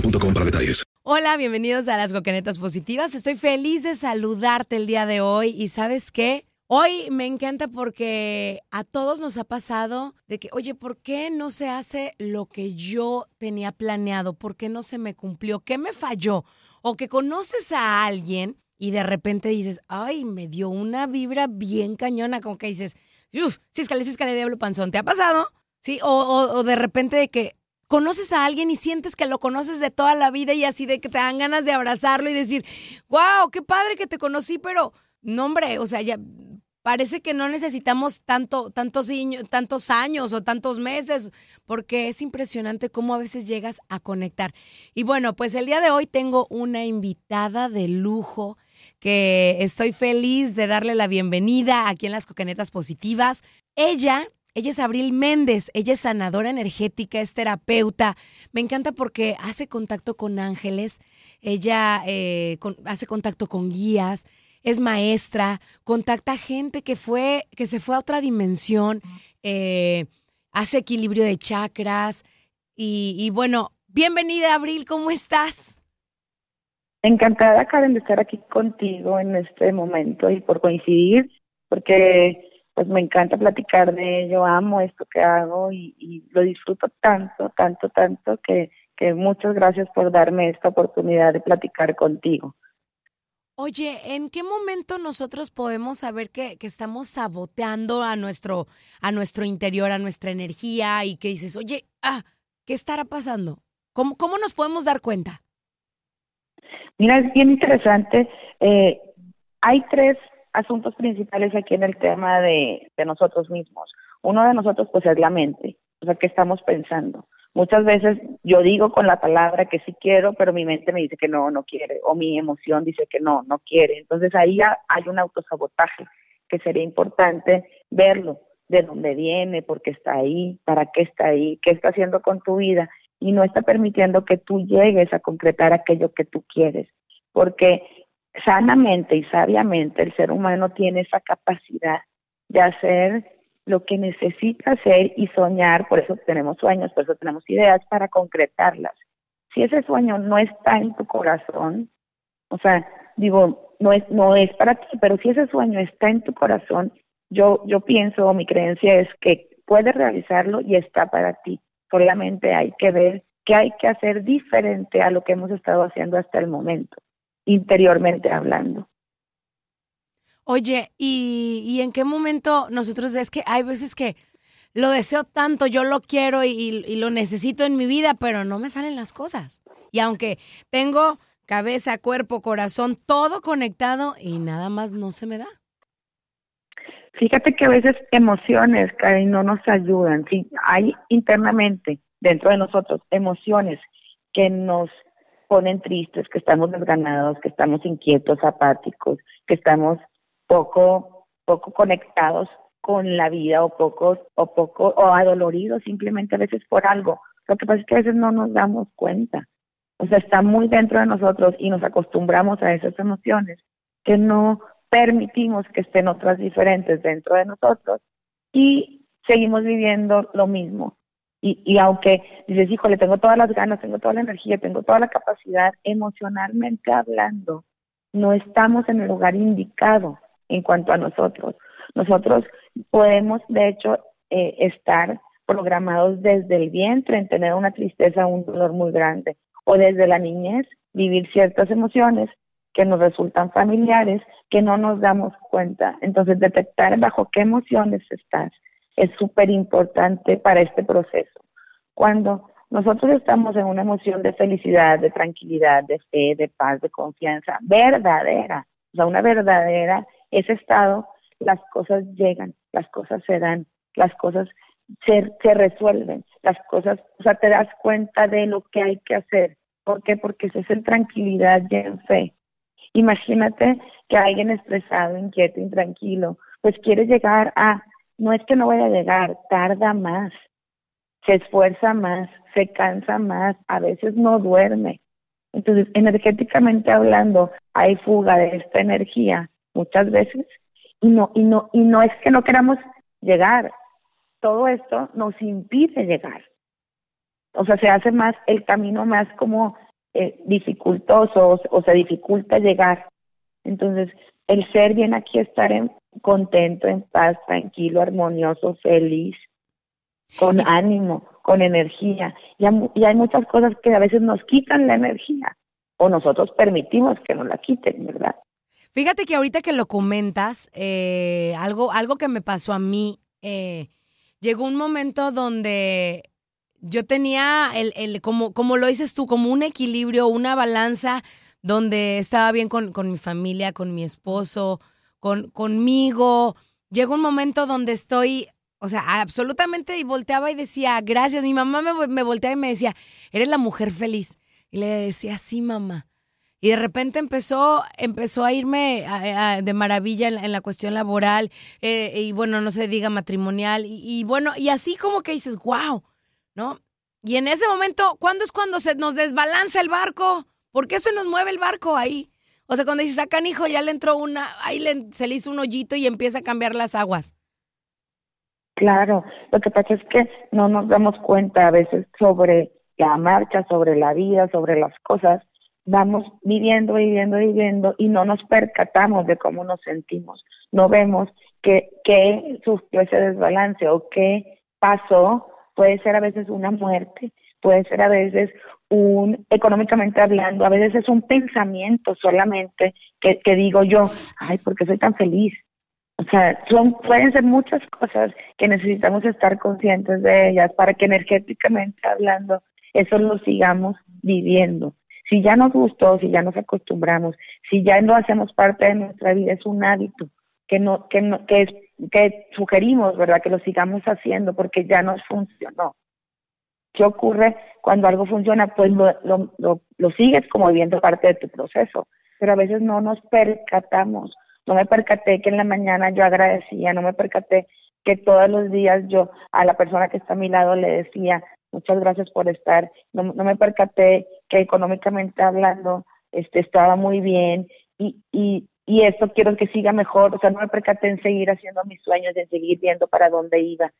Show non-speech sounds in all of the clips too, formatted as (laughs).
para detalles. Hola, bienvenidos a las Coquenetas Positivas. Estoy feliz de saludarte el día de hoy y sabes qué? Hoy me encanta porque a todos nos ha pasado de que, oye, ¿por qué no se hace lo que yo tenía planeado? ¿Por qué no se me cumplió? ¿Qué me falló? O que conoces a alguien y de repente dices, ay, me dio una vibra bien cañona, como que dices, uff, císcale, císcale, diablo panzón. ¿Te ha pasado? Sí, o, o de repente de que conoces a alguien y sientes que lo conoces de toda la vida y así de que te dan ganas de abrazarlo y decir, wow, qué padre que te conocí, pero no, hombre, o sea, ya parece que no necesitamos tanto, tantos, tantos años o tantos meses, porque es impresionante cómo a veces llegas a conectar. Y bueno, pues el día de hoy tengo una invitada de lujo que estoy feliz de darle la bienvenida aquí en las Coquenetas Positivas. Ella ella es Abril Méndez, ella es sanadora energética, es terapeuta. Me encanta porque hace contacto con ángeles, ella eh, hace contacto con guías, es maestra, contacta gente que fue, que se fue a otra dimensión, eh, hace equilibrio de chakras. Y, y bueno, bienvenida Abril, ¿cómo estás? Encantada, Karen, de estar aquí contigo en este momento y por coincidir, porque pues me encanta platicar de ello, amo esto que hago y, y lo disfruto tanto, tanto, tanto que, que muchas gracias por darme esta oportunidad de platicar contigo. Oye, ¿en qué momento nosotros podemos saber que, que, estamos saboteando a nuestro, a nuestro interior, a nuestra energía y que dices, oye, ah, ¿qué estará pasando? ¿Cómo, cómo nos podemos dar cuenta? Mira, es bien interesante. Eh, hay tres asuntos principales aquí en el tema de, nosotros mismos. Uno de nosotros pues es la mente, o sea, ¿qué estamos pensando? Muchas veces yo digo con la palabra que sí quiero, pero mi mente me dice que no, no quiere, o mi emoción dice que no, no quiere. Entonces ahí hay un autosabotaje que sería importante verlo, de dónde viene, por qué está ahí, para qué está ahí, qué está haciendo con tu vida y no está permitiendo que tú llegues a concretar aquello que tú quieres. Porque sanamente y sabiamente el ser humano tiene esa capacidad de hacer lo que necesita hacer y soñar, por eso tenemos sueños, por eso tenemos ideas para concretarlas. Si ese sueño no está en tu corazón, o sea, digo, no es no es para ti, pero si ese sueño está en tu corazón, yo yo pienso, mi creencia es que puedes realizarlo y está para ti. Solamente hay que ver qué hay que hacer diferente a lo que hemos estado haciendo hasta el momento interiormente hablando. Oye, ¿y, ¿y en qué momento nosotros es que hay veces que lo deseo tanto, yo lo quiero y, y lo necesito en mi vida, pero no me salen las cosas. Y aunque tengo cabeza, cuerpo, corazón, todo conectado y nada más no se me da. Fíjate que a veces emociones, Karen, no nos ayudan. Sí, hay internamente, dentro de nosotros, emociones que nos ponen tristes, que estamos desganados, que estamos inquietos, apáticos, que estamos poco, poco conectados con la vida o poco, o poco, o adoloridos simplemente a veces por algo. Lo que pasa es que a veces no nos damos cuenta. O sea, está muy dentro de nosotros y nos acostumbramos a esas emociones que no permitimos que estén otras diferentes dentro de nosotros y seguimos viviendo lo mismo. Y, y aunque dices, híjole, tengo todas las ganas, tengo toda la energía, tengo toda la capacidad, emocionalmente hablando, no estamos en el lugar indicado en cuanto a nosotros. Nosotros podemos, de hecho, eh, estar programados desde el vientre en tener una tristeza, un dolor muy grande, o desde la niñez vivir ciertas emociones que nos resultan familiares, que no nos damos cuenta. Entonces, detectar bajo qué emociones estás es súper importante para este proceso. Cuando nosotros estamos en una emoción de felicidad, de tranquilidad, de fe, de paz, de confianza, verdadera, o sea, una verdadera, ese estado, las cosas llegan, las cosas se dan, las cosas se, se resuelven, las cosas, o sea, te das cuenta de lo que hay que hacer. ¿Por qué? Porque es en tranquilidad y en fe. Imagínate que alguien estresado, inquieto, intranquilo, pues quiere llegar a, no es que no vaya a llegar, tarda más, se esfuerza más, se cansa más, a veces no duerme. Entonces, energéticamente hablando, hay fuga de esta energía muchas veces y no y no y no es que no queramos llegar. Todo esto nos impide llegar. O sea, se hace más el camino más como eh, dificultoso o, se dificulta llegar. Entonces, el ser bien aquí estar en, contento, en paz, tranquilo, armonioso, feliz, con ánimo, con energía. Y hay, muchas cosas que a veces nos quitan la energía o nosotros permitimos que nos la quiten, ¿verdad? Fíjate que ahorita que lo comentas, eh, algo, algo que me pasó a mí, eh, llegó un momento donde yo tenía el, el, como, como lo dices tú, como un equilibrio, una balanza donde estaba bien con, con mi familia, con mi esposo, con, conmigo. Llegó un momento donde estoy, o sea, absolutamente y volteaba y decía, gracias. Mi mamá me, me volteaba y me decía, eres la mujer feliz. Y le decía, sí, mamá. Y de repente empezó, empezó a irme de maravilla en, la cuestión laboral eh, y bueno, no se diga matrimonial. Y, y, bueno, y así como que dices, wow, ¿no? Y en ese momento, ¿cuándo es cuando se nos desbalanza el barco? ¿Por qué se nos mueve el barco ahí? O sea, cuando dices, sacan hijo, ya le entró una, ahí le, se le hizo un hoyito y empieza a cambiar las aguas. Claro, lo que pasa es que no nos damos cuenta a veces sobre la marcha, sobre la vida, sobre las cosas. Vamos viviendo, viviendo, viviendo y no nos percatamos de cómo nos sentimos. No vemos que, que sufrió ese desbalance o qué pasó puede ser a veces una muerte, puede ser a veces un, económicamente hablando, a veces es un pensamiento solamente que, que digo yo, ay, ¿por qué soy tan feliz? O sea, son, pueden ser muchas cosas que necesitamos estar conscientes de ellas para que energéticamente hablando eso lo sigamos viviendo. Si ya nos gustó, si ya nos acostumbramos, si ya no hacemos parte de nuestra vida, es un hábito que no, que no, que que sugerimos, ¿verdad? Que lo sigamos haciendo porque ya nos funcionó. ¿Qué ocurre cuando algo funciona? Pues lo, lo, lo, sigues como viviendo parte de tu proceso, pero a veces no nos percatamos. No me percaté que en la mañana yo agradecía, no me percaté que todos los días yo a la persona que está a mi lado le decía muchas gracias por estar, no, no me percaté que económicamente hablando este estaba muy bien y, y, y esto quiero que siga mejor, o sea, no me percaté en seguir haciendo mis sueños, en seguir viendo para dónde iba.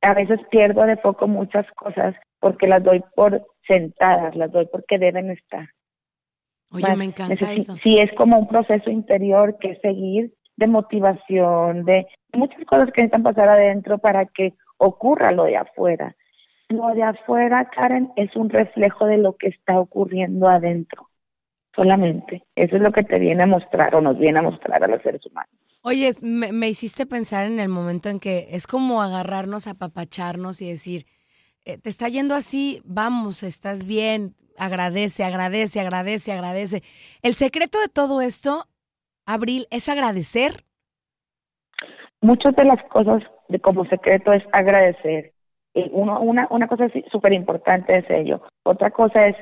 A veces pierdo de foco muchas cosas porque las doy por sentadas, las doy porque deben estar. Oye, me encanta eso. Sí, es como un proceso interior que seguir de motivación, de muchas cosas que necesitan pasar adentro para que ocurra lo de afuera. Lo de afuera, Karen, es un reflejo de lo que está ocurriendo adentro solamente. Eso es lo que te viene a mostrar o nos viene a mostrar a los seres humanos. Oye, me, me hiciste pensar en el momento en que es como agarrarnos, apapacharnos y decir, eh, te está yendo así, vamos, estás bien, agradece, agradece, agradece, agradece. El secreto de todo esto, Abril, es agradecer. Muchas de las cosas de como secreto es agradecer. Uno- una, una cosa súper importante es ello. Otra cosa es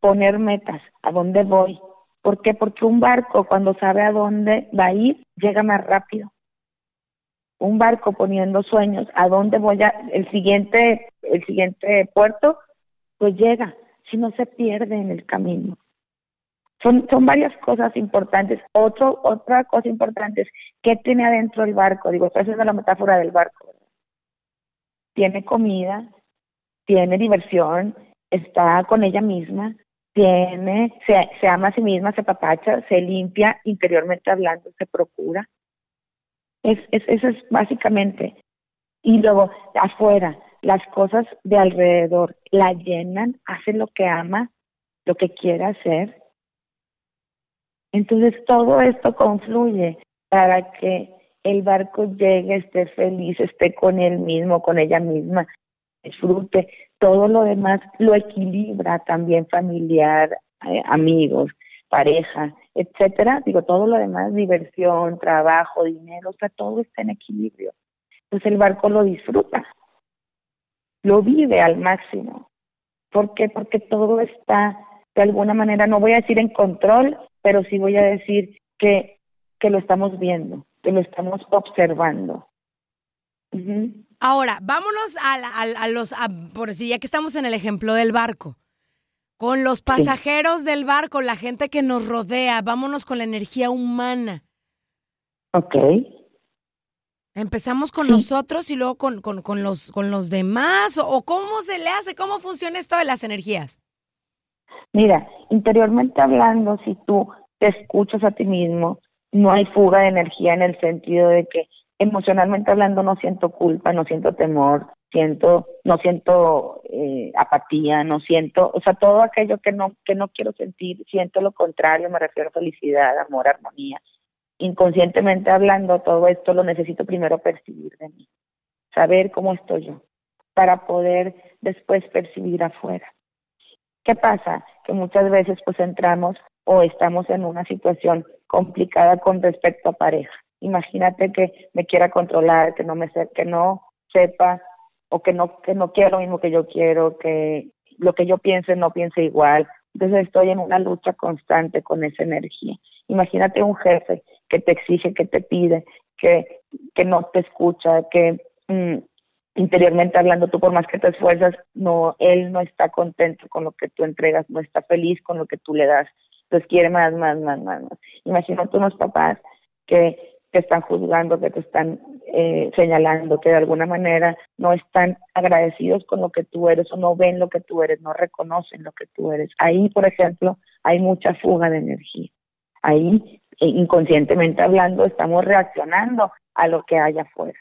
poner metas. ¿A dónde voy? ¿Por qué? Porque un barco cuando sabe a dónde va a ir, llega más rápido. Un barco poniendo sueños, ¿a dónde voy a el siguiente el siguiente puerto? Pues llega, si no se pierde en el camino. Son, son varias cosas importantes. Otro, otra cosa importante es qué tiene adentro el barco. Digo, estoy haciendo la metáfora del barco. Tiene comida, tiene diversión, está con ella misma, tiene, se, se ama a sí misma, se papacha, se limpia interiormente hablando, se procura. Es, es, eso es básicamente. Y luego, afuera, las cosas de alrededor la llenan, hace lo que ama, lo que quiere hacer. Entonces todo esto confluye para que el barco llegue, esté feliz, esté con él mismo, con ella misma, disfrute. Todo lo demás lo equilibra también familiar, eh, amigos, pareja, etcétera. Digo, todo lo demás, diversión, trabajo, dinero, o sea, todo está en equilibrio. Entonces el barco lo disfruta, lo vive al máximo. ¿Por qué? Porque todo está de alguna manera, no voy a decir en control, pero sí voy a decir que, que lo estamos viendo, que lo estamos observando. Ahora, vámonos a, la- a- a los, a- por si ya que estamos en el ejemplo del barco, con los pasajeros del barco, la gente que nos rodea, vámonos con la energía humana. Ok. Empezamos con nosotros y luego con, con, con los, con los demás, o, o cómo se le hace, cómo funciona esto de las energías. Mira, interiormente hablando, si tú te escuchas a ti mismo, no hay fuga de energía en el sentido de que emocionalmente hablando no siento culpa, no siento temor, siento, no siento eh, apatía, no siento, o sea, todo aquello que no, que no quiero sentir, siento lo contrario, me refiero a felicidad, amor, armonía. Inconscientemente hablando, todo esto lo necesito primero percibir de mí, saber cómo estoy yo, para poder después percibir afuera. ¿Qué pasa? Que muchas veces pues entramos o estamos en una situación complicada con respecto a pareja. Imagínate que me quiera controlar, que no me se- que no sepa o que no que no quiera lo mismo que yo quiero, que lo que yo piense no piense igual. Entonces estoy en una lucha constante con esa energía. Imagínate un jefe que te exige, que te pide, que que no te escucha, que mm, interiormente hablando, tú por más que te esfuerzas, no, él no está contento con lo que tú entregas, no está feliz con lo que tú le das, entonces quiere más, más, más, más, más. Imagínate unos papás que te están juzgando, que te están eh, señalando, que de alguna manera no están agradecidos con lo que tú eres o no ven lo que tú eres, no reconocen lo que tú eres. Ahí, por ejemplo, hay mucha fuga de energía. Ahí, eh, inconscientemente hablando, estamos reaccionando a lo que hay afuera.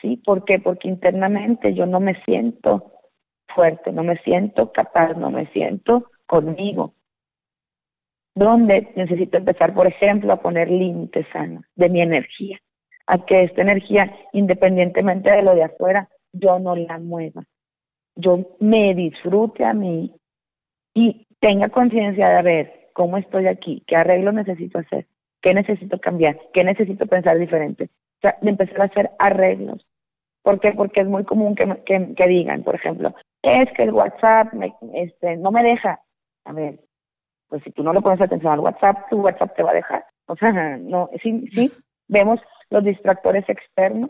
¿Sí? ¿Por qué? Porque internamente yo no me siento fuerte, no me siento capaz, no me siento conmigo. ¿Dónde necesito empezar, por ejemplo, a poner límites sanos de mi energía? A que esta energía, independientemente de lo de afuera, yo no la mueva. Yo me disfrute a mí y tenga conciencia de ver cómo estoy aquí, qué arreglo necesito hacer, qué necesito cambiar, qué necesito pensar diferente. O sea, de empezar a hacer arreglos. ¿Por qué? Porque es muy común que, que, que digan, por ejemplo, es que el WhatsApp me, este, no me deja. A ver, pues si tú no le pones atención al WhatsApp, tu WhatsApp te va a dejar. O sea, (laughs) no, sí, sí, vemos los distractores externos,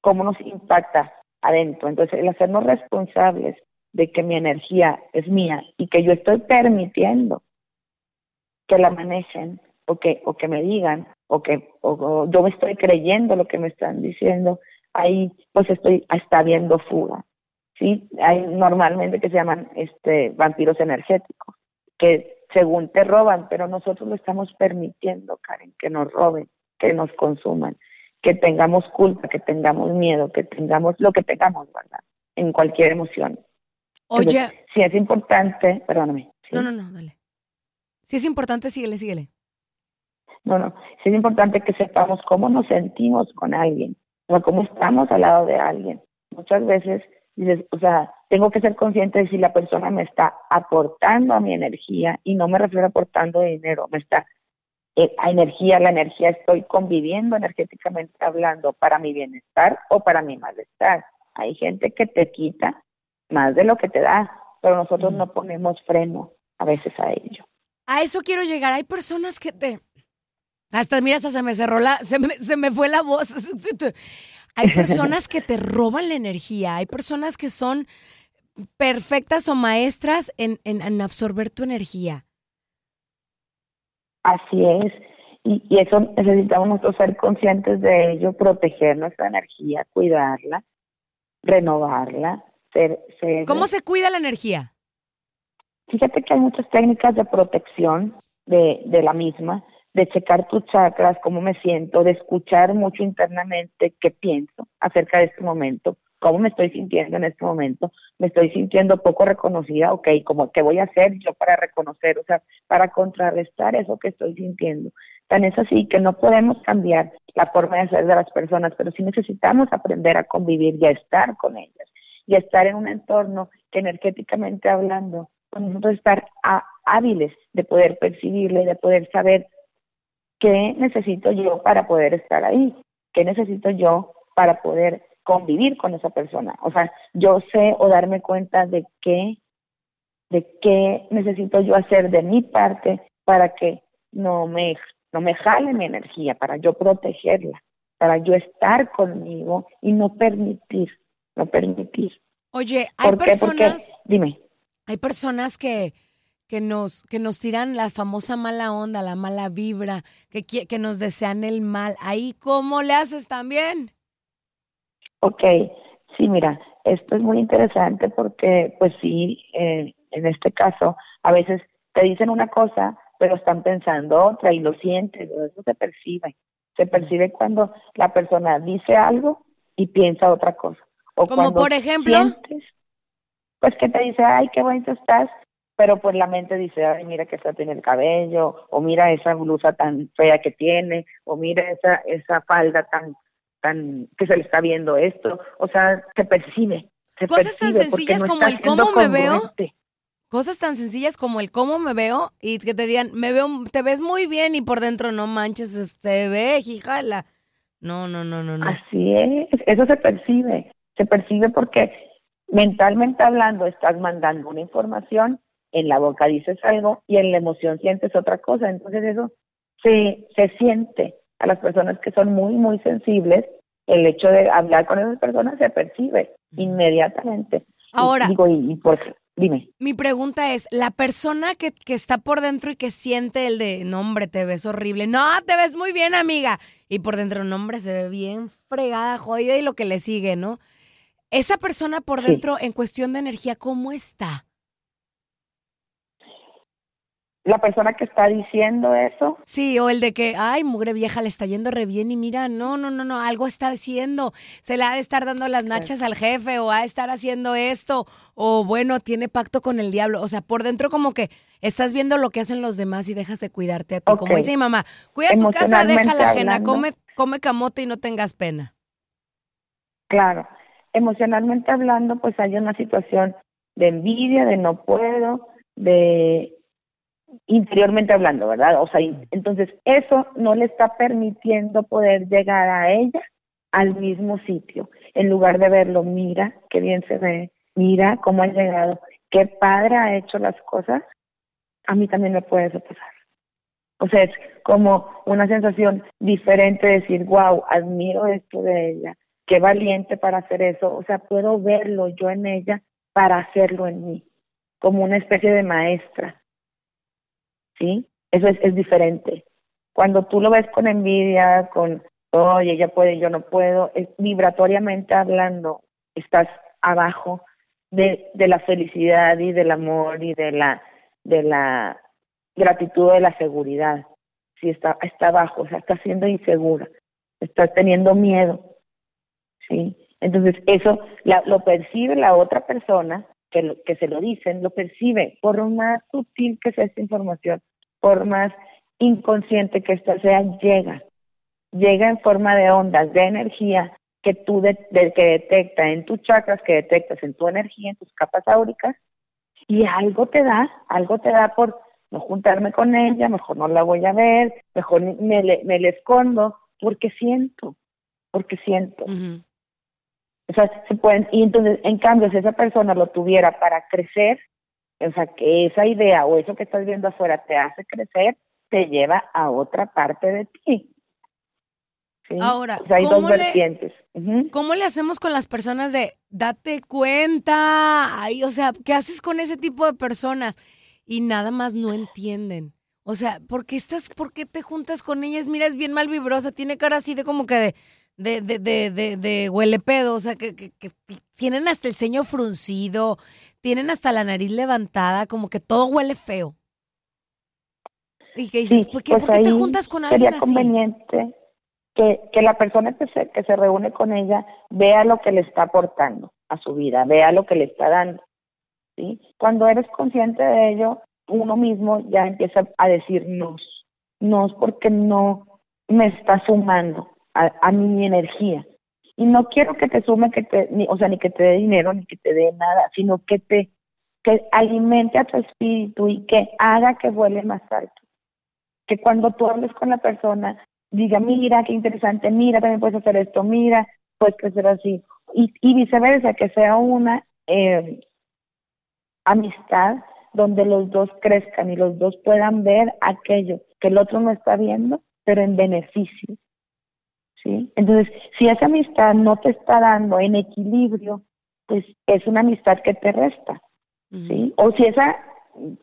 cómo nos impacta adentro. Entonces, el hacernos responsables de que mi energía es mía y que yo estoy permitiendo que la manejen o que, o que me digan o que o- yo me estoy creyendo lo que me están diciendo, ahí pues estoy, está habiendo fuga. ¿sí? Hay normalmente que se llaman este vampiros energéticos, que según te roban, pero nosotros lo estamos permitiendo, Karen, que nos roben, que nos consuman, que tengamos culpa, que tengamos miedo, que tengamos lo que tengamos, ¿verdad? En cualquier emoción. Oye, Entonces, sí es importante, perdóname. ¿sí? no, no, no, dale. Si es importante, síguele, síguele. No, no, sí es importante que sepamos cómo nos sentimos con alguien, o cómo estamos al lado de alguien. Muchas veces dices, o sea, tengo que ser consciente de si la persona me está aportando a mi energía y no me refiero a aportando dinero, me está eh, a energía, la energía estoy conviviendo energéticamente hablando para mi bienestar o para mi malestar. Hay gente que te quita más de lo que te da, pero nosotros no ponemos freno a veces a ello. A eso quiero llegar. Hay personas que te... Hasta, mira, hasta se me cerró la... Se me, se me fue la voz. (laughs) Hay (laughs) personas que te roban la energía. Hay personas que son perfectas o maestras en, en, en absorber tu energía. Así es. Y, y, eso necesitamos nosotros ser conscientes de ello, proteger nuestra energía, cuidarla, renovarla. Ser, ser... ¿Cómo se cuida la energía? Fíjate que hay muchas técnicas de protección de, de la misma, de checar tus chakras, cómo me siento, de escuchar mucho internamente qué pienso acerca de este momento, cómo me estoy sintiendo en este momento, me estoy sintiendo poco reconocida, ok, como qué voy a hacer yo para reconocer, o sea, para contrarrestar eso que estoy sintiendo. Tan es así que no podemos cambiar la forma de ser de las personas, pero sí necesitamos aprender a convivir y a estar con ellas y a estar en un entorno que energéticamente hablando, con nosotros estar hábiles de poder percibirle, de poder saber qué necesito yo para poder estar ahí, qué necesito yo para poder convivir con esa persona. O sea, yo sé o darme cuenta de qué, de qué necesito yo hacer de mi parte para que no me, no me jale mi energía, para yo protegerla, para yo estar conmigo y no permitir, no permitir. Oye, hay personas. dime. Hay personas que, que nos, que nos tiran la famosa mala onda, la mala vibra, que, que nos desean el mal. Ahí, ¿cómo le haces también? Ok, sí, mira, esto es muy interesante porque, pues sí, eh, en este caso, a veces te dicen una cosa, pero están pensando otra y lo sientes, eso se percibe. Se percibe cuando la persona dice algo y piensa otra cosa. O Como por ejemplo. Sientes, pues que te dice, ay, qué bonito estás, pero pues la mente dice, ay, mira que está tiene el cabello, o mira esa blusa tan fea que tiene, o mira esa, esa falda tan tan que se le está viendo esto, o sea, se percibe. Se Cosas percibe tan sencillas no como el cómo me veo. Cosas tan sencillas como el cómo me veo y que te digan, me veo, te ves muy bien y por dentro no manches, este ve, hijala. No, no, no, no, no. Así es, eso se percibe, se percibe porque mentalmente hablando estás mandando una información, en la boca dices algo y en la emoción sientes otra cosa, entonces eso se, se siente a las personas que son muy, muy sensibles, el hecho de hablar con esas personas se percibe inmediatamente. Ahora, digo, y, y pues, dime. Mi pregunta es, la persona que, que está por dentro y que siente el de, no hombre, te ves horrible, no, te ves muy bien, amiga, y por dentro, no hombre, se ve bien fregada, jodida y lo que le sigue, ¿no? Esa persona por Sí. dentro, en cuestión de energía, ¿cómo está? La persona que está diciendo eso, Sí, o el de que, ay, mugre vieja, le está yendo re bien y mira, no, no, no, no, algo está haciendo. Se le ha de estar dando las nachas al jefe o ha de estar haciendo esto o bueno, tiene pacto con el diablo. O sea, por dentro como que estás viendo lo que hacen los demás y dejas de cuidarte a ti. Como Ok. dice mi mamá, cuida tu casa, deja la ajena, come, come camote y no tengas pena. claro, emocionalmente hablando, pues hay una situación de envidia, de no puedo, de interiormente hablando, ¿verdad? O sea, entonces eso no le está permitiendo poder llegar a ella al mismo sitio. En lugar de verlo, mira qué bien se ve, mira cómo ha llegado, qué padre ha hecho las cosas, a mí también me puede pasar. O sea, es como una sensación diferente de decir, wow, admiro esto de ella, qué valiente para hacer eso. O sea, puedo verlo yo en ella para hacerlo en mí, como una especie de maestra. ¿Sí? Eso es, es diferente. Cuando tú lo ves con envidia, con, oye, ella puede, yo no puedo, es, vibratoriamente hablando, estás abajo de, de la felicidad y del amor y de la, de la gratitud de la seguridad. Si está, está abajo, o sea, está siendo insegura, está teniendo miedo. ¿sí? Entonces, eso la, lo percibe la otra persona que, lo, que se lo dicen, lo percibe, por más sutil que sea esta información, por más inconsciente que esta sea llega, llega en forma de ondas, de energía que tú de, que detecta en tus chakras, que detectas en tu energía, en tus capas áuricas, y algo te da, algo te da por no juntarme con ella, mejor no la voy a ver, mejor me le, me le escondo, porque siento, porque siento. O sea, se pueden, y entonces, en cambio, si esa persona lo tuviera para crecer, o sea, que esa idea o eso que estás viendo afuera te hace crecer, te lleva a otra parte de ti. Ahora, hay ¿cómo dos le, vertientes. ¿cómo le hacemos con las personas de date cuenta? Ay, o sea, ¿qué haces con ese tipo de personas? Y nada más no entienden. O sea, ¿por qué estás, por qué te juntas con ellas? Mira, es bien mal vibrosa, tiene cara así de como que de, de, de, de, de, de huele pedo, o sea, que, que, que, tienen hasta el ceño fruncido, tienen hasta la nariz levantada, como que todo huele feo. Y que dices, ¿por qué, pues ¿por qué te juntas con alguien Sería así? conveniente que, que la persona que se, que se reúne con ella vea lo que le está aportando a su vida, vea lo que le está dando. ¿sí? Cuando eres consciente de ello, uno mismo ya empieza a decir no, no es porque no me está sumando a, a mi energía. Y no quiero que te sume, que te, ni, o sea, ni que te dé dinero, ni que te dé nada, sino que te que alimente a tu espíritu y que haga que vuele más alto. Que cuando tú hables con la persona, diga, mira, qué interesante, mira, también puedes hacer esto, mira, puedes crecer así. Y, y viceversa, que sea una eh, amistad donde los dos crezcan y los dos puedan ver aquello que el otro no está viendo, pero en beneficio. ¿Sí? Entonces, si esa amistad no te está dando en equilibrio, pues es una amistad que te resta. ¿sí? O si esa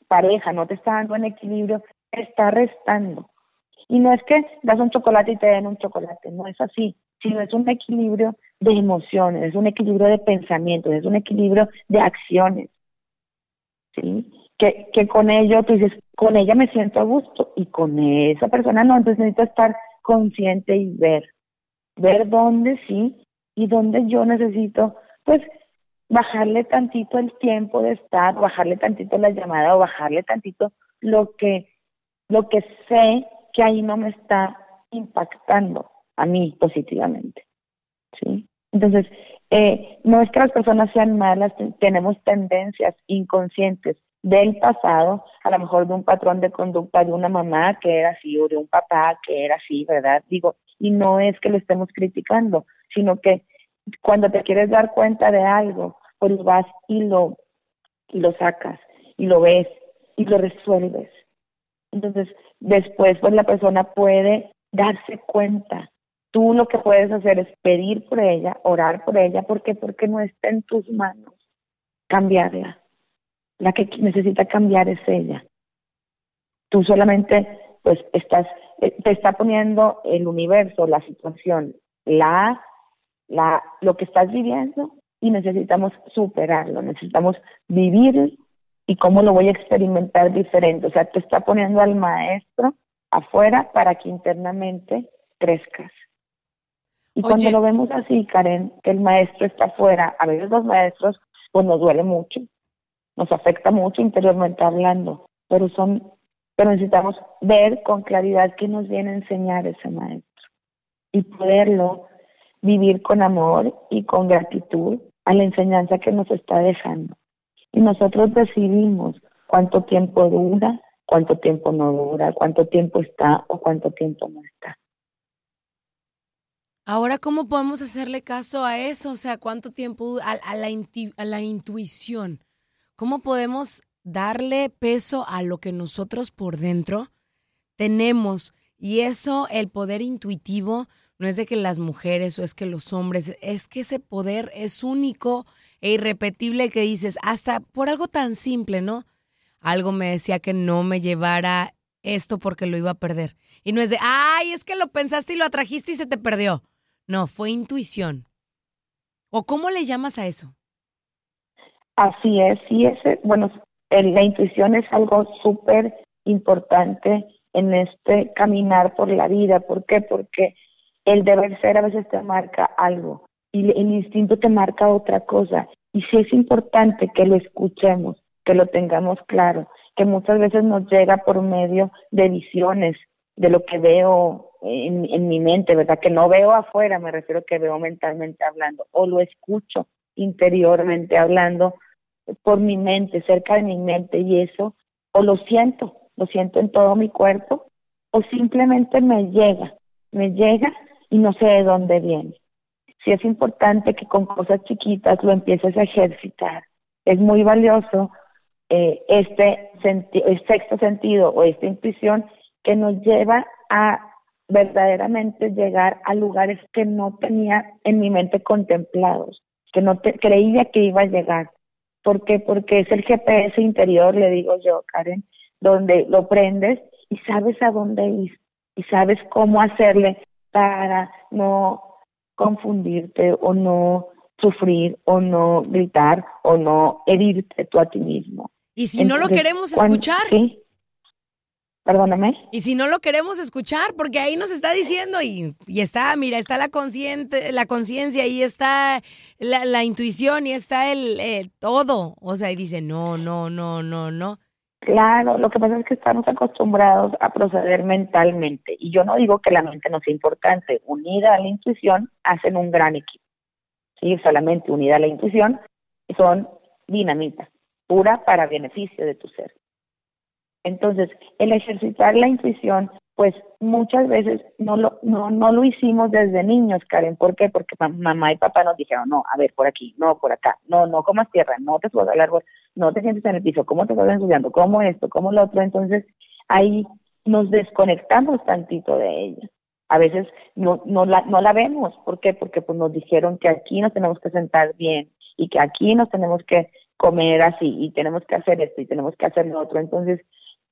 pareja no te está dando en equilibrio, te está restando. Y no es que das un chocolate y te den un chocolate, no es así, sino es un equilibrio de emociones, es un equilibrio de pensamientos, es un equilibrio de acciones. ¿sí? Que, que con ello tú dices, con ella me siento a gusto y con esa persona no, entonces necesito estar consciente y ver, ver dónde sí y dónde yo necesito, pues, bajarle tantito el tiempo de estar, bajarle tantito la llamada o bajarle tantito lo que, lo que sé que ahí no me está impactando a mí positivamente, ¿sí? Entonces, eh, no es que las personas sean malas, tenemos tendencias inconscientes del pasado, a lo mejor de un patrón de conducta de una mamá que era así o de un papá que era así, ¿verdad? Digo, y no es que lo estemos criticando, sino que cuando te quieres dar cuenta de algo, pues vas y lo, y lo sacas, y lo ves, y lo resuelves. Entonces, después, pues la persona puede darse cuenta. Tú lo que puedes hacer es pedir por ella, orar por ella, porque porque no está en tus manos cambiarla. La que necesita cambiar es ella. Tú solamente, pues, estás, te está poniendo el universo, la situación, la, la, lo que estás viviendo y necesitamos superarlo, necesitamos vivir y cómo lo voy a experimentar diferente. O sea, te está poniendo al maestro afuera para que internamente crezcas. Y Oye. cuando lo vemos así, Karen, que el maestro está afuera, a veces los maestros, pues nos duele mucho, nos afecta mucho interiormente hablando, pero son, pero necesitamos ver con claridad qué nos viene a enseñar ese maestro y poderlo vivir con amor y con gratitud a la enseñanza que nos está dejando. Y nosotros decidimos cuánto tiempo dura, cuánto tiempo no dura, cuánto tiempo está o cuánto tiempo no está. Ahora, ¿cómo podemos hacerle caso a eso? O sea, ¿cuánto tiempo a, a la, a la intuición? ¿Cómo podemos darle peso a lo que nosotros por dentro tenemos? Y eso, el poder intuitivo, no es de que las mujeres o es que los hombres, es que ese poder es único e irrepetible que dices, hasta por algo tan simple, ¿no? Algo me decía que no me llevara esto porque lo iba a perder. Y no es de, ay, es que lo pensaste y lo atrajiste y se te perdió. No, fue intuición. ¿O cómo le llamas a eso? Así es, sí, ese, bueno, la intuición es algo súper importante en este caminar por la vida. ¿Por qué? Porque el deber ser a veces te marca algo y el instinto te marca otra cosa. Y sí es importante que lo escuchemos, que lo tengamos claro que muchas veces nos llega por medio de visiones, de lo que veo en, en mi mente, ¿verdad? Que no veo afuera, me refiero que veo mentalmente hablando, o lo escucho interiormente hablando por mi mente, cerca de mi mente, y eso, o lo siento, lo siento en todo mi cuerpo, o simplemente me llega, me llega y no sé de dónde viene. Si es importante que con cosas chiquitas lo empieces a ejercitar. Es muy valioso eh, este sexto sentido o esta intuición que nos lleva a verdaderamente llegar a lugares que no tenía en mi mente contemplados, que no te, creía que iba a llegar. ¿Por qué? Porque es el GPS interior, le digo yo, Karen, donde lo prendes y sabes a dónde ir y sabes cómo hacerle para no confundirte o no sufrir o no gritar o no herirte tú a ti mismo. Y si no lo queremos escuchar. Sí. Perdóname. Y si no lo queremos escuchar, porque ahí nos está diciendo y, y está, mira, está la consciente, la conciencia, y está la, la, intuición, y está el, el todo. O sea, y dice, no, no, no, no, no. Claro, lo que pasa es que estamos acostumbrados a proceder mentalmente. Y yo no digo que la mente no sea importante. Unida a la intuición, hacen un gran equipo. Sí, solamente unida a la intuición, son dinamitas, pura para beneficio de tu ser. Entonces, el ejercitar la intuición, pues muchas veces no lo, no, no lo hicimos desde niños, Karen. ¿Por qué? Porque mamá y papá nos dijeron, no, a ver, por aquí, no, por acá, no, no comas tierra, no te subas al árbol, no te sientes en el piso, ¿cómo te estás ensuciando? ¿Cómo esto? ¿Cómo lo otro? Entonces, ahí nos desconectamos tantito de ella. A veces no, no, la, no la vemos. ¿Por qué? Porque pues nos dijeron que aquí nos tenemos que sentar bien y que aquí nos tenemos que comer así y tenemos que hacer esto y tenemos que hacer lo otro. Entonces,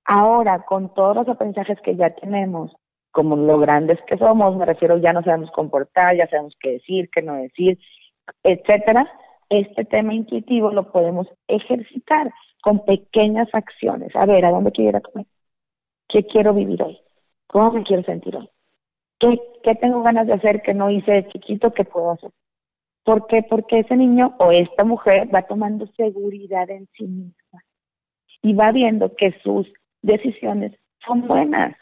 Ahora, con todos los aprendizajes que ya tenemos, como lo grandes que somos, me refiero, ya no sabemos comportar, ya sabemos qué decir, qué no decir, etcétera, este tema intuitivo lo podemos ejercitar con pequeñas acciones. A ver, ¿a dónde quiero ir a comer? ¿Qué quiero vivir hoy? ¿Cómo me quiero sentir hoy? ¿Qué, ¿Qué tengo ganas de hacer que no hice de chiquito que puedo hacer? ¿Por qué? Porque ese niño o esta mujer va tomando seguridad en sí misma y va viendo que sus decisiones son buenas.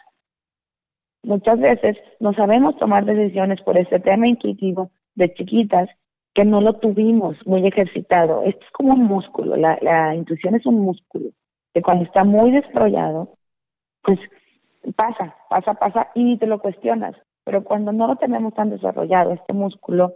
Muchas veces no sabemos tomar decisiones por ese tema intuitivo de chiquitas que no lo tuvimos muy ejercitado. Esto es como un músculo, la, la intuición es un músculo, que cuando está muy desarrollado, pues pasa, pasa, pasa y te lo cuestionas. Pero cuando no lo tenemos tan desarrollado, este músculo,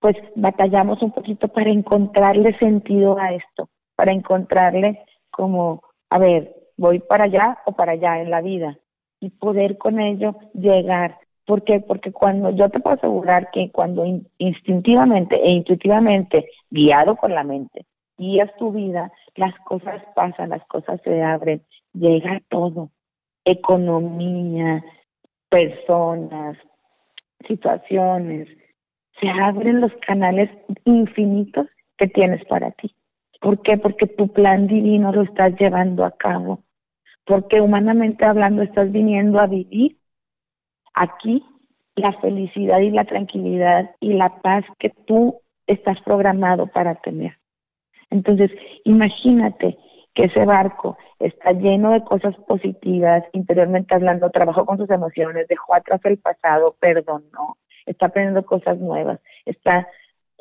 pues batallamos un poquito para encontrarle sentido a esto, para encontrarle como, a ver, voy para allá o para allá en la vida y poder con ello llegar. ¿Por qué? Porque cuando yo te puedo asegurar que cuando instintivamente e intuitivamente, guiado por la mente, guías tu vida, las cosas pasan, las cosas se abren, llega todo, economía, personas, situaciones, se abren los canales infinitos que tienes para ti. ¿Por qué? Porque tu plan divino lo estás llevando a cabo porque humanamente hablando estás viniendo a vivir aquí la felicidad y la tranquilidad y la paz que tú estás programado para tener. Entonces, imagínate que ese barco está lleno de cosas positivas, interiormente hablando, trabajó con sus emociones, dejó atrás el pasado, perdonó, está aprendiendo cosas nuevas, está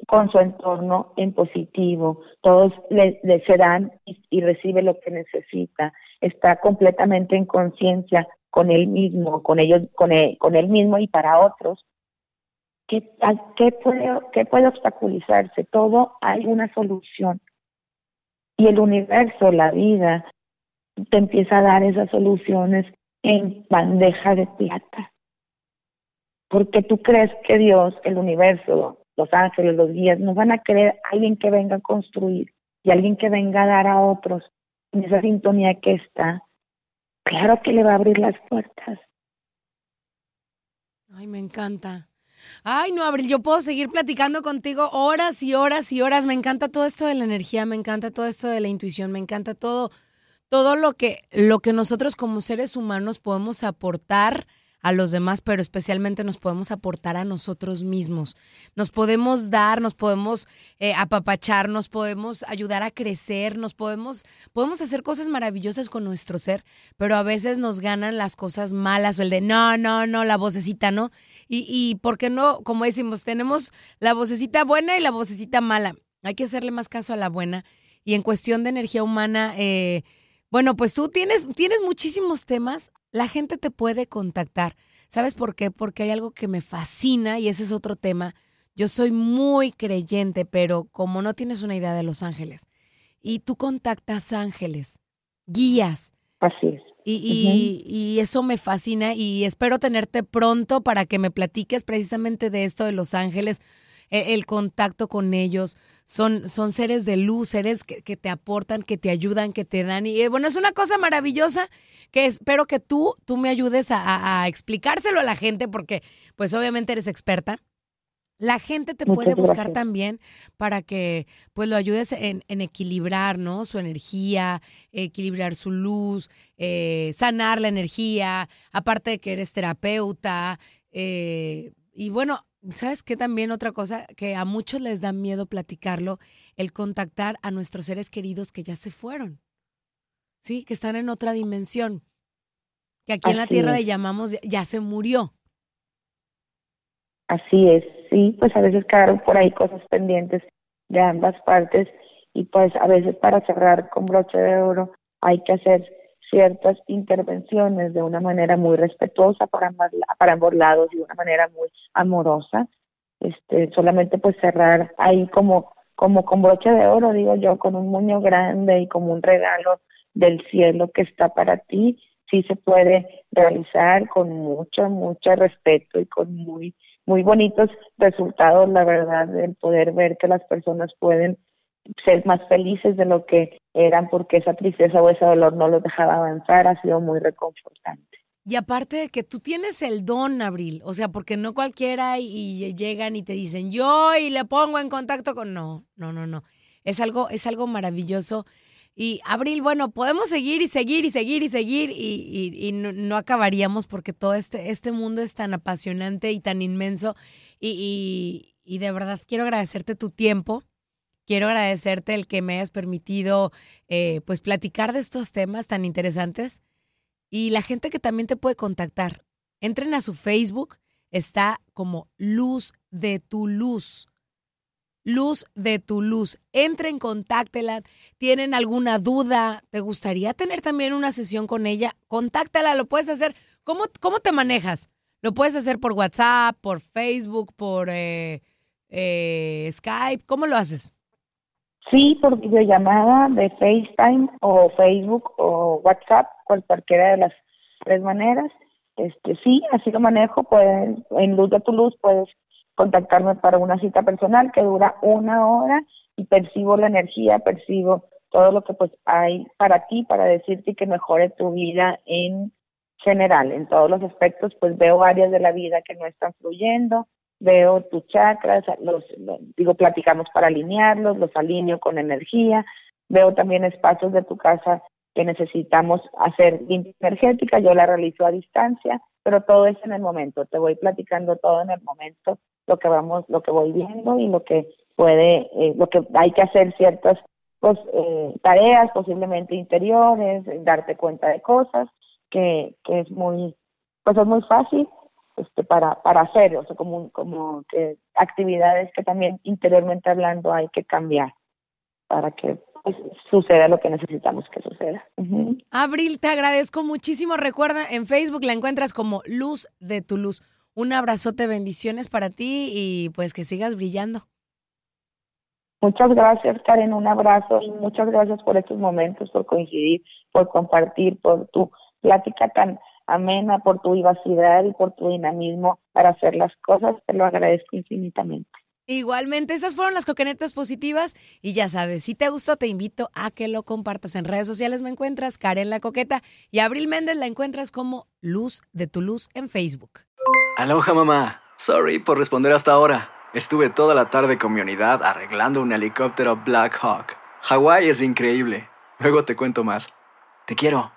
con su entorno en positivo, todos le, se dan y, recibe lo que necesita, está completamente en conciencia con él mismo, con ellos, con él, con él mismo y para otros. ¿Qué, qué, puede, ¿Qué puede obstaculizarse? Todo hay una solución. Y el universo, la vida, te empieza a dar esas soluciones en bandeja de plata. Porque tú crees que Dios, el universo, los ángeles, los guías, nos van a querer alguien que venga a construir y alguien que venga a dar a otros en esa sintonía que está. Claro que le va a abrir las puertas. Ay, me encanta. Ay, no, Abril, yo puedo seguir platicando contigo horas y horas y horas. Me encanta todo esto de la energía, me encanta todo esto de la intuición, me encanta todo, todo lo que, lo que nosotros como seres humanos podemos aportar a los demás, pero especialmente nos podemos aportar a nosotros mismos. Nos podemos dar, nos podemos eh, apapachar, nos podemos ayudar a crecer, nos podemos, podemos hacer cosas maravillosas con nuestro ser, pero a veces nos ganan las cosas malas o el de no, no, no, la vocecita, ¿no? Y, y ¿por qué no? Como decimos, tenemos la vocecita buena y la vocecita mala. Hay que hacerle más caso a la buena. Y en cuestión de energía humana, eh, bueno, pues tú tienes, tienes muchísimos temas la gente te puede contactar. ¿Sabes por qué? Porque hay algo que me fascina y ese es otro tema. Yo soy muy creyente, pero como no tienes una idea de los ángeles, y tú contactas ángeles, guías. Así es. Y, y, eso me fascina y espero tenerte pronto para que me platiques precisamente de esto de los ángeles, e, el, contacto con ellos. Son, son seres de luz, seres que, que, te aportan, que te ayudan, que te dan. Y eh, bueno, es una cosa maravillosa que espero que tú, tú me ayudes a, explicárselo a la gente, porque pues obviamente eres experta. La gente te puede buscar también para que pues lo ayudes en, equilibrar, ¿no? Su energía, equilibrar su luz, eh, sanar la energía, aparte de que eres terapeuta. Eh, y bueno, ¿sabes qué? También otra cosa que a muchos les da miedo platicarlo, el contactar a nuestros seres queridos que ya se fueron. ¿sí? Que están en otra dimensión. Que aquí en la Tierra le llamamos ya se murió. Así es, sí, pues a veces quedaron por ahí cosas pendientes de ambas partes y pues a veces para cerrar con broche de oro hay que hacer ciertas intervenciones de una manera muy respetuosa para ambos, para ambos lados y de una manera muy amorosa. Este, solamente pues cerrar ahí como como con broche de oro, digo yo, con un muño grande y como un regalo del cielo que está para ti, sí se puede realizar con mucho, mucho respeto y con muy, muy bonitos resultados, la verdad, el poder ver que las personas pueden ser más felices de lo que eran porque esa tristeza o ese dolor no los dejaba avanzar, ha sido muy reconfortante. Y aparte de que tú tienes el don, Abril, o sea, porque no cualquiera y, llegan y te dicen, yo y le pongo en contacto con... No, no, no, no. Es algo, es algo maravilloso y Abril, bueno, podemos seguir y seguir y seguir y seguir y, no, acabaríamos porque todo este, este mundo es tan apasionante y tan inmenso. Y, de verdad quiero agradecerte tu tiempo. Quiero agradecerte el que me hayas permitido eh, pues platicar de estos temas tan interesantes. Y la gente que también te puede contactar. Entren a su Facebook, está como Luz de tu Luz. Luz de tu Luz. Entren, contáctela. ¿Tienen alguna duda? ¿Te gustaría tener también una sesión con ella? Contáctala, lo puedes hacer. ¿Cómo, cómo te manejas? ¿Lo puedes hacer por WhatsApp, por Facebook, por eh, eh, Skype? ¿Cómo lo haces? Sí, por videollamada de FaceTime o Facebook o WhatsApp, cualquiera de las tres maneras. Este, sí, así lo manejo. Pueden, en Luz de tu Luz puedes contactarme para una cita personal que dura una hora y percibo la energía, percibo todo lo que pues hay para ti, para decirte que mejore tu vida en general, en todos los aspectos, pues veo áreas de la vida que no están fluyendo, veo tus chakras, los, digo, platicamos para alinearlos, los alineo con energía, veo también espacios de tu casa que necesitamos hacer energética, yo la realizo a distancia, pero todo es en el momento, te voy platicando todo en el momento lo que vamos, lo que voy viendo y lo que puede, eh, lo que hay que hacer ciertas pues, eh, tareas posiblemente interiores, darte cuenta de cosas que, que es muy, pues es muy fácil este, para, para hacer, o sea, como, como que actividades que también interiormente hablando hay que cambiar para que pues, suceda lo que necesitamos que suceda. Abril, te agradezco muchísimo. Recuerda, en Facebook la encuentras como Luz de tu Luz. Un abrazote, bendiciones para ti y pues que sigas brillando. Muchas gracias, Karen. Un abrazo y muchas gracias por estos momentos, por coincidir, por compartir, por tu plática tan amena, por tu vivacidad y por tu dinamismo para hacer las cosas. Te lo agradezco infinitamente. Igualmente, esas fueron las coquenetas positivas y ya sabes, si te gustó te invito a que lo compartas en redes sociales. Me encuentras Karen la Coqueta y Abril Méndez la encuentras como Luz de tu Luz en Facebook. Aloha mamá. Sorry por responder hasta ahora. Estuve toda la tarde con mi unidad arreglando un helicóptero Black Hawk. Hawái es increíble. Luego te cuento más. Te quiero.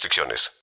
restricciones.